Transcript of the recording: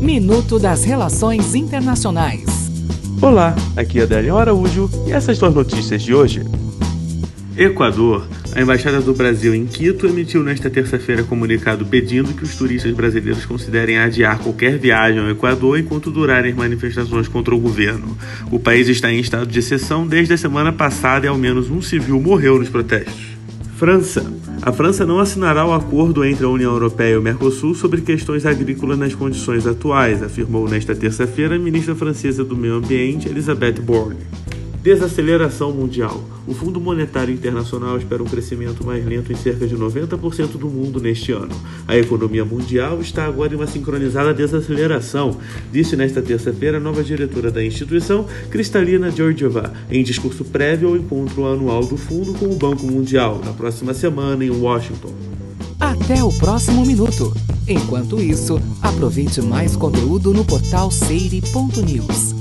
Minuto das Relações Internacionais. Olá, aqui é Adélio Araújo e essas são as notícias de hoje. Equador. A Embaixada do Brasil em Quito emitiu nesta terça-feira comunicado pedindo que os turistas brasileiros considerem adiar qualquer viagem ao Equador enquanto durarem as manifestações contra o governo. O país está em estado de exceção desde a semana passada e ao menos um civil morreu nos protestos. França. A França não assinará o acordo entre a União Europeia e o Mercosul sobre questões agrícolas nas condições atuais, afirmou nesta terça-feira a ministra francesa do Meio Ambiente, Elisabeth Borne. Desaceleração mundial. O Fundo Monetário Internacional espera um crescimento mais lento em cerca de 90% do mundo neste ano. A economia mundial está agora em uma sincronizada desaceleração, disse nesta terça-feira a nova diretora da instituição, Kristalina Georgieva, em discurso prévio ao encontro anual do fundo com o Banco Mundial, na próxima semana em Washington. Até o próximo minuto. Enquanto isso, aproveite mais conteúdo no portal seire.news.